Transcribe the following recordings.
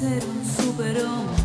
ser un superhombre.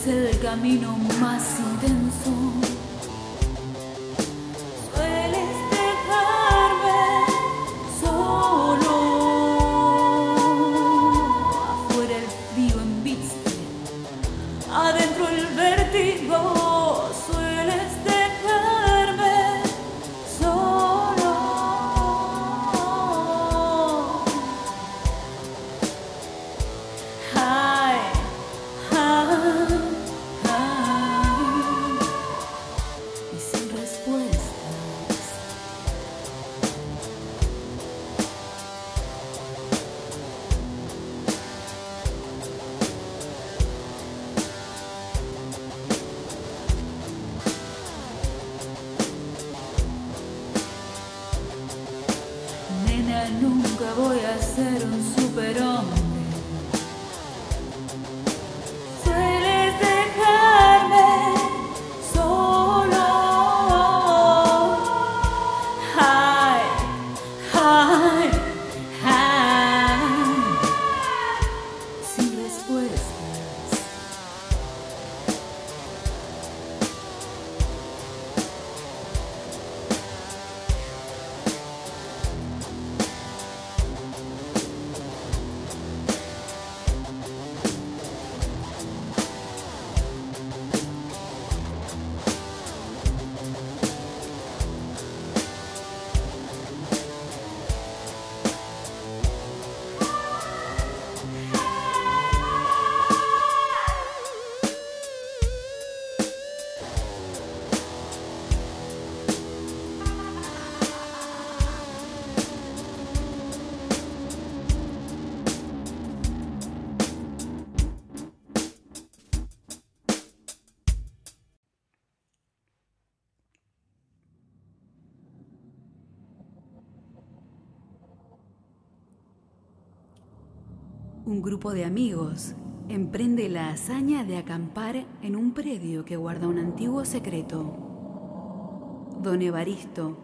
Es el camino más intenso. Nunca voy a ser un superhombre. Un grupo de amigos emprende la hazaña de acampar en un predio que guarda un antiguo secreto. Don Evaristo,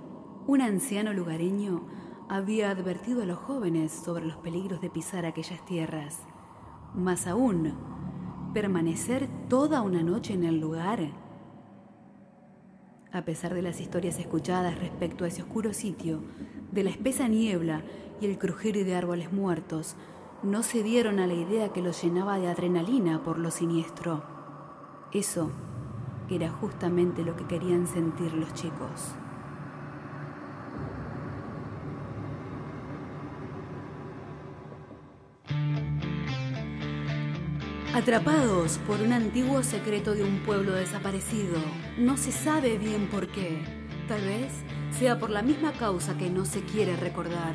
un anciano lugareño, había advertido a los jóvenes sobre los peligros de pisar aquellas tierras. Más aún, permanecer toda una noche en el lugar. A pesar de las historias escuchadas respecto a ese oscuro sitio, de la espesa niebla y el crujir de árboles muertos, no se dieron a la idea que los llenaba de adrenalina por lo siniestro. Eso era justamente lo que querían sentir los chicos. Atrapados por un antiguo secreto de un pueblo desaparecido, no se sabe bien por qué. Tal vez sea por la misma causa que no se quiere recordar.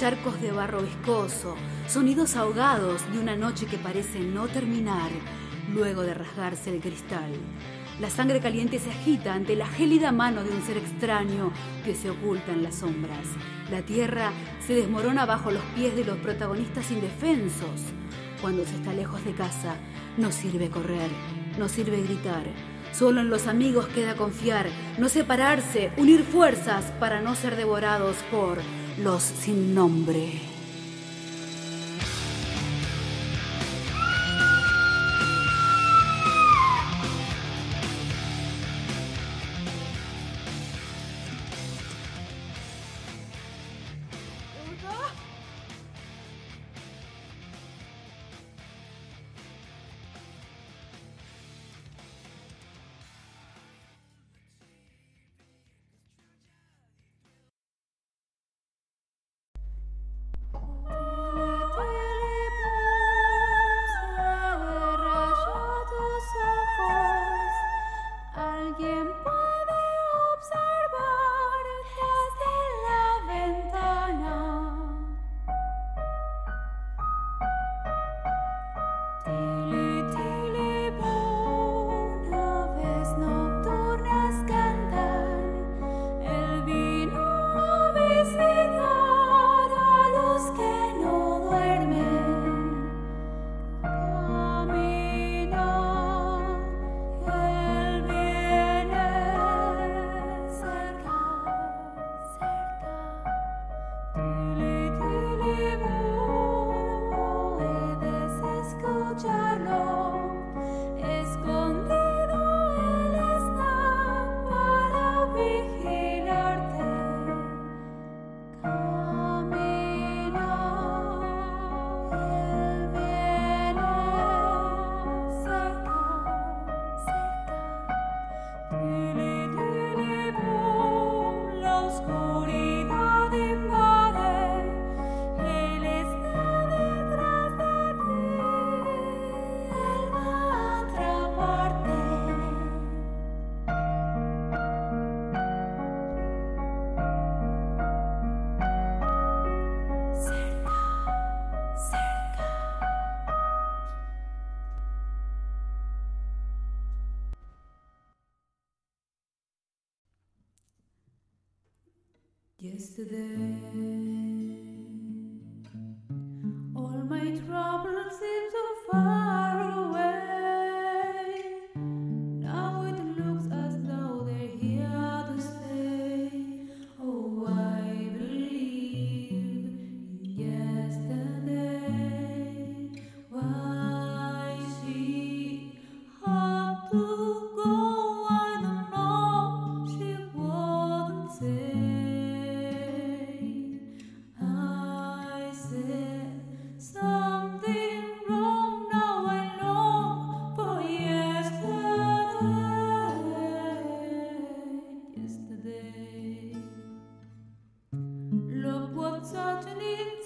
Charcos de barro viscoso, sonidos ahogados de una noche que parece no terminar luego de rasgarse el cristal. La sangre caliente se agita ante la gélida mano de un ser extraño que se oculta en las sombras. La tierra se desmorona bajo los pies de los protagonistas indefensos. Cuando se está lejos de casa, no sirve correr, no sirve gritar. Solo en los amigos queda confiar, no separarse, unir fuerzas para no ser devorados por los sin nombre. Yesterday. certainly.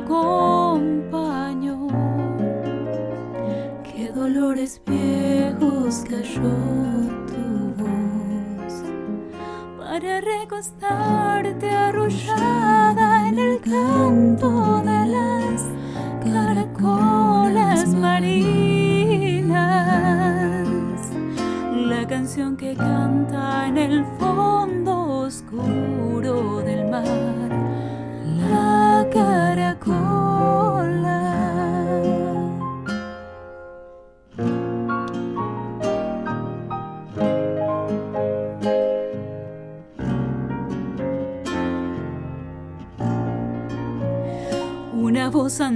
过。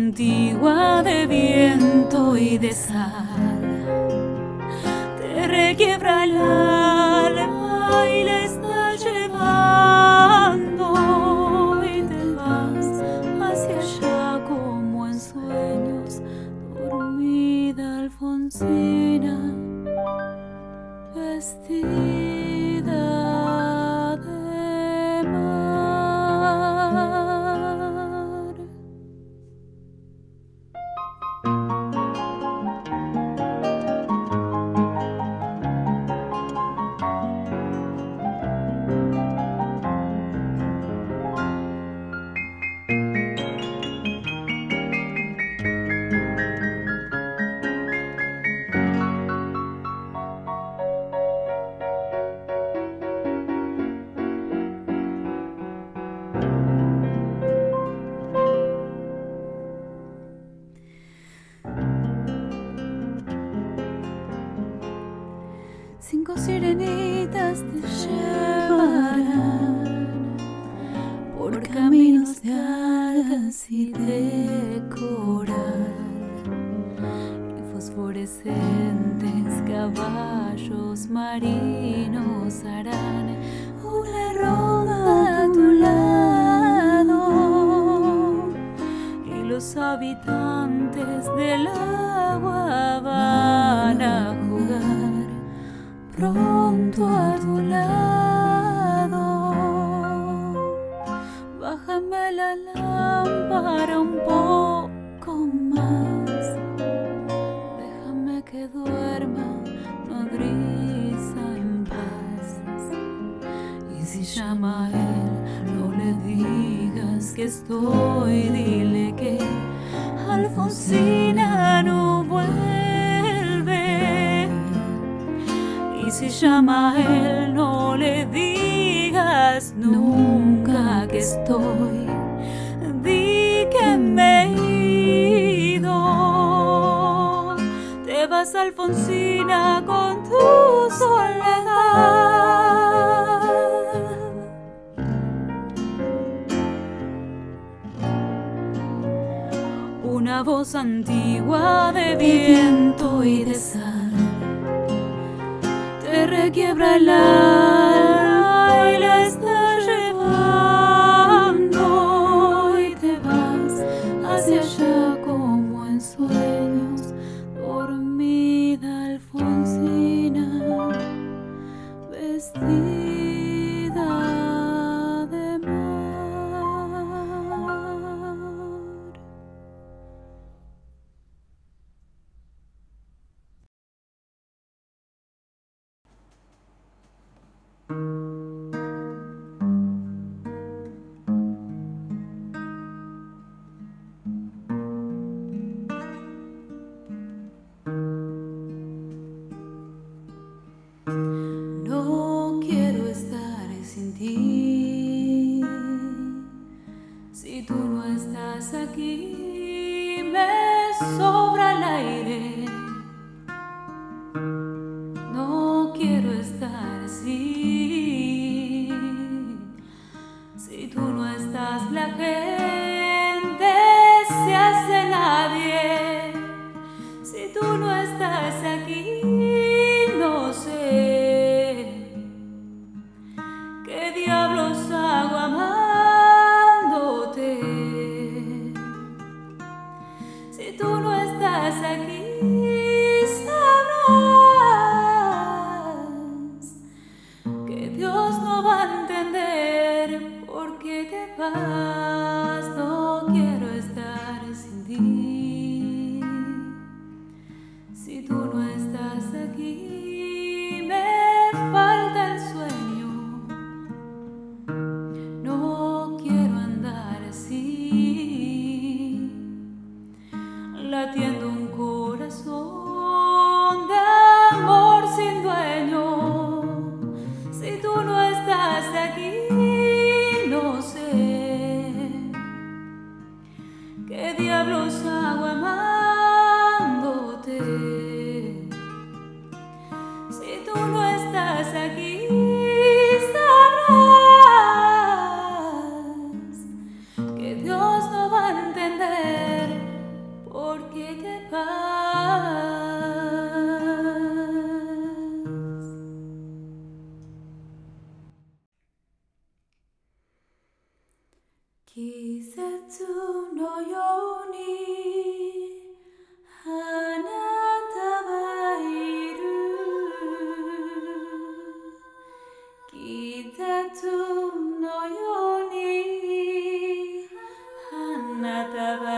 antigua de viento y de sal. No le digas nunca que estoy. Di que me he ido. Te vas, Alfonsina, con tu soledad. Una voz antigua quiebra la un corazón. the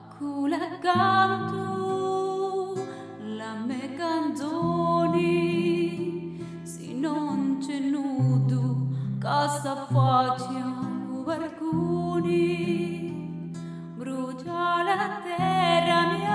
Akule la me canzoni, si non c'è nudo, casa facciano barcuni, brucia la terra mia.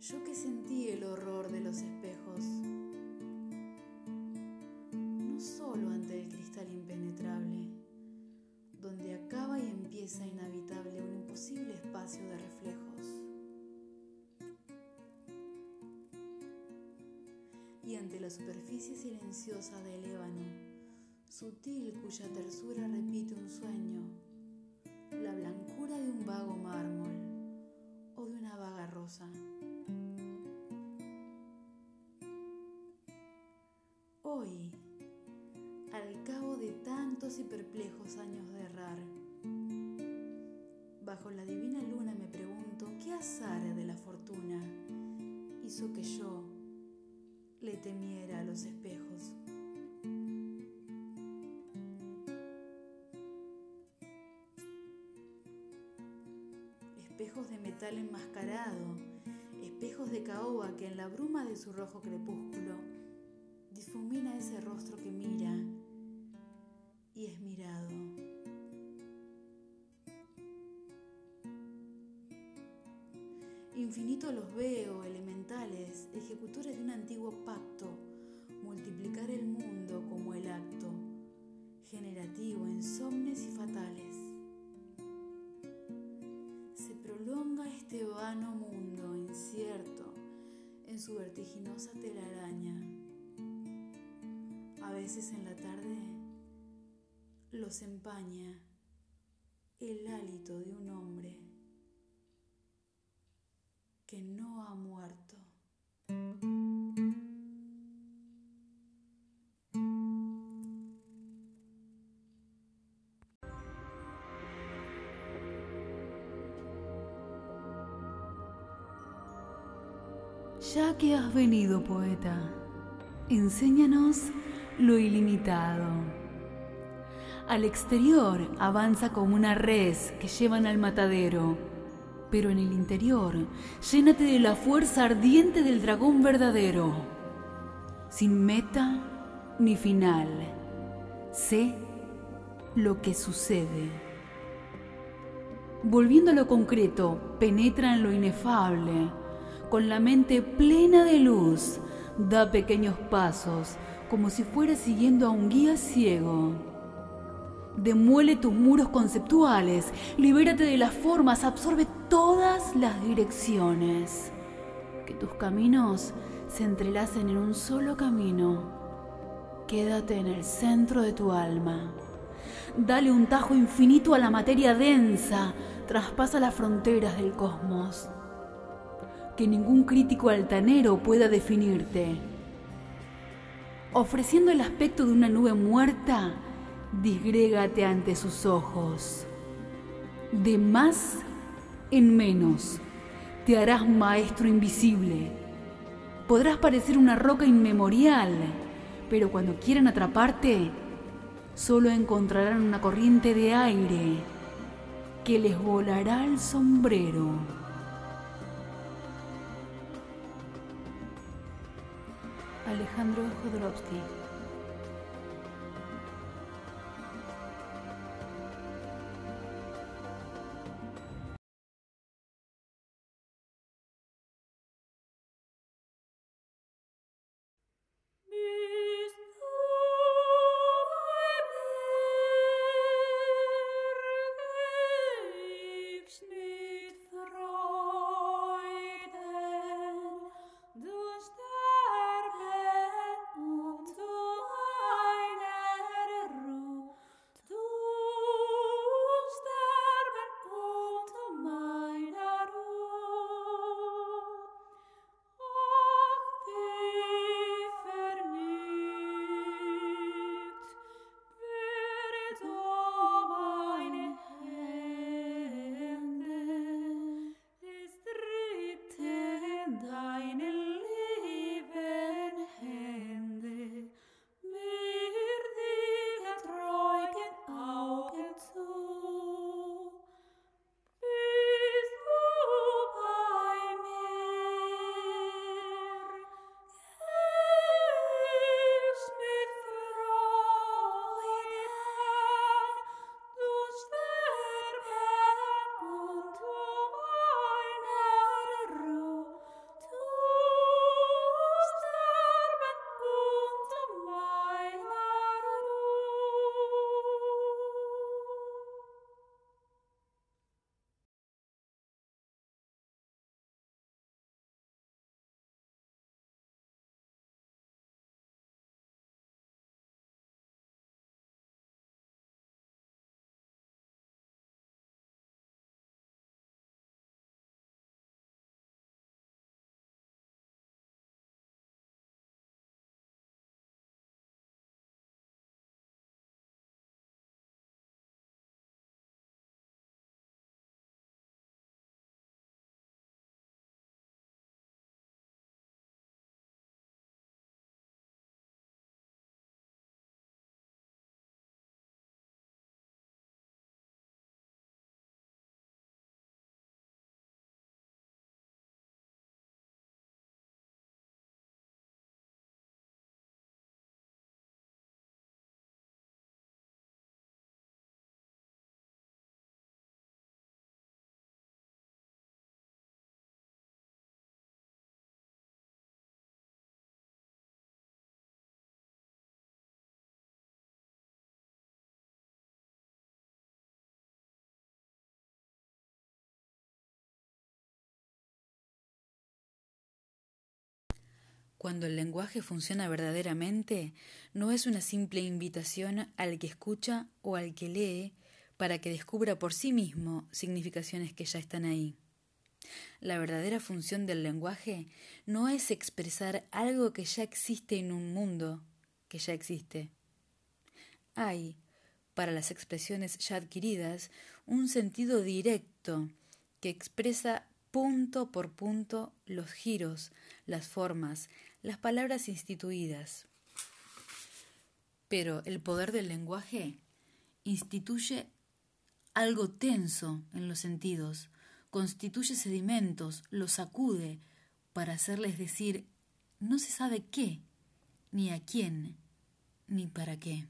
Yo que sentí el horror de los espejos, no solo ante el cristal impenetrable, donde acaba y empieza inhabitable un imposible espacio de reflejos. Y ante la superficie silenciosa del ébano, sutil cuya tersura repite un sueño, Bajo la divina luna me pregunto qué azar de la fortuna hizo que yo le temiera a los espejos. Espejos de metal enmascarado, espejos de caoba que en la bruma de su rojo crepúsculo difumina ese rostro que mira Los veo, elementales, ejecutores de un antiguo pacto, multiplicar el mundo como el acto, generativo, insomnes y fatales. Se prolonga este vano mundo incierto en su vertiginosa telaraña. A veces en la tarde los empaña el hálito de un hombre que no ha muerto. Ya que has venido, poeta, enséñanos lo ilimitado. Al exterior avanza como una res que llevan al matadero pero en el interior llénate de la fuerza ardiente del dragón verdadero, sin meta ni final. Sé lo que sucede. Volviendo a lo concreto, penetra en lo inefable, con la mente plena de luz, da pequeños pasos, como si fuera siguiendo a un guía ciego Demuele tus muros conceptuales, libérate de las formas, absorbe todas las direcciones. Que tus caminos se entrelacen en un solo camino. Quédate en el centro de tu alma. Dale un tajo infinito a la materia densa, traspasa las fronteras del cosmos. Que ningún crítico altanero pueda definirte. Ofreciendo el aspecto de una nube muerta, disgrégate ante sus ojos. De más en menos te harás maestro invisible. Podrás parecer una roca inmemorial, pero cuando quieran atraparte, solo encontrarán una corriente de aire que les volará el sombrero. Alejandro Jodorowsky Cuando el lenguaje funciona verdaderamente, no es una simple invitación al que escucha o al que lee para que descubra por sí mismo significaciones que ya están ahí. La verdadera función del lenguaje no es expresar algo que ya existe en un mundo que ya existe. Hay, para las expresiones ya adquiridas, un sentido directo que expresa punto por punto los giros, las formas, las palabras instituidas. Pero el poder del lenguaje instituye algo tenso en los sentidos, constituye sedimentos, los sacude para hacerles decir no se sabe qué, ni a quién, ni para qué.